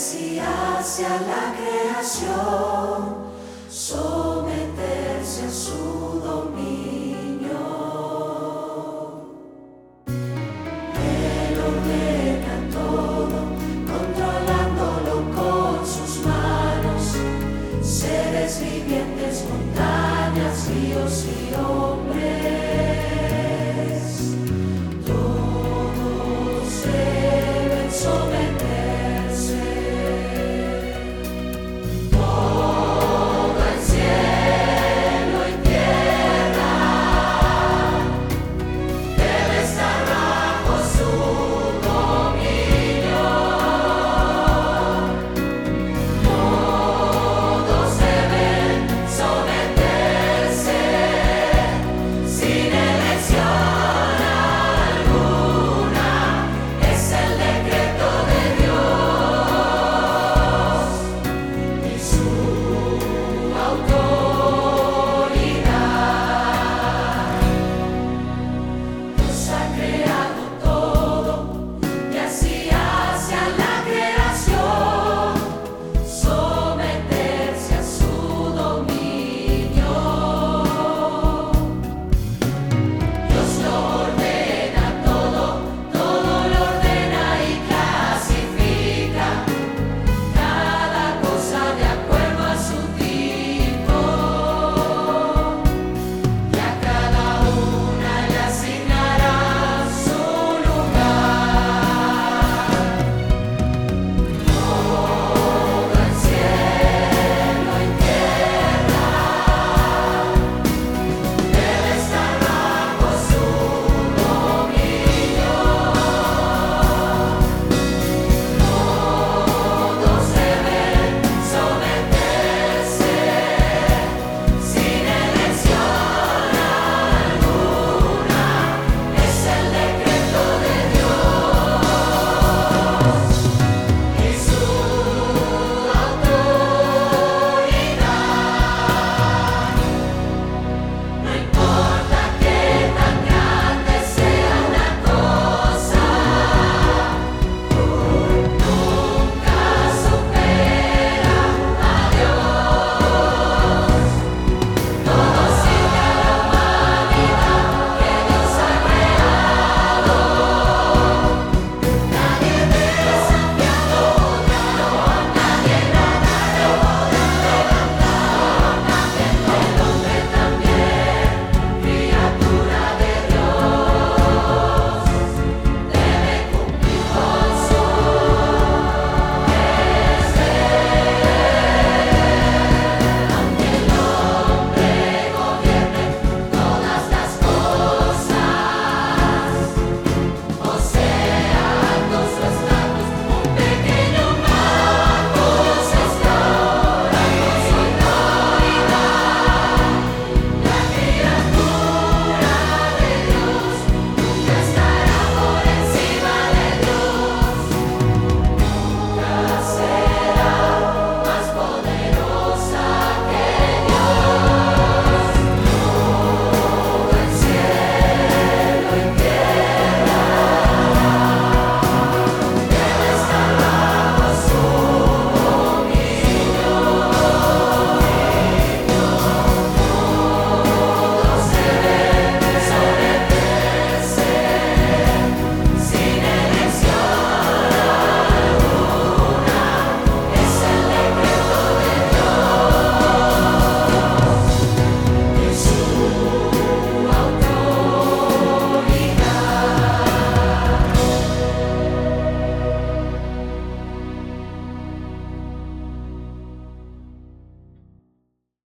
y hacia la creación, someterse a su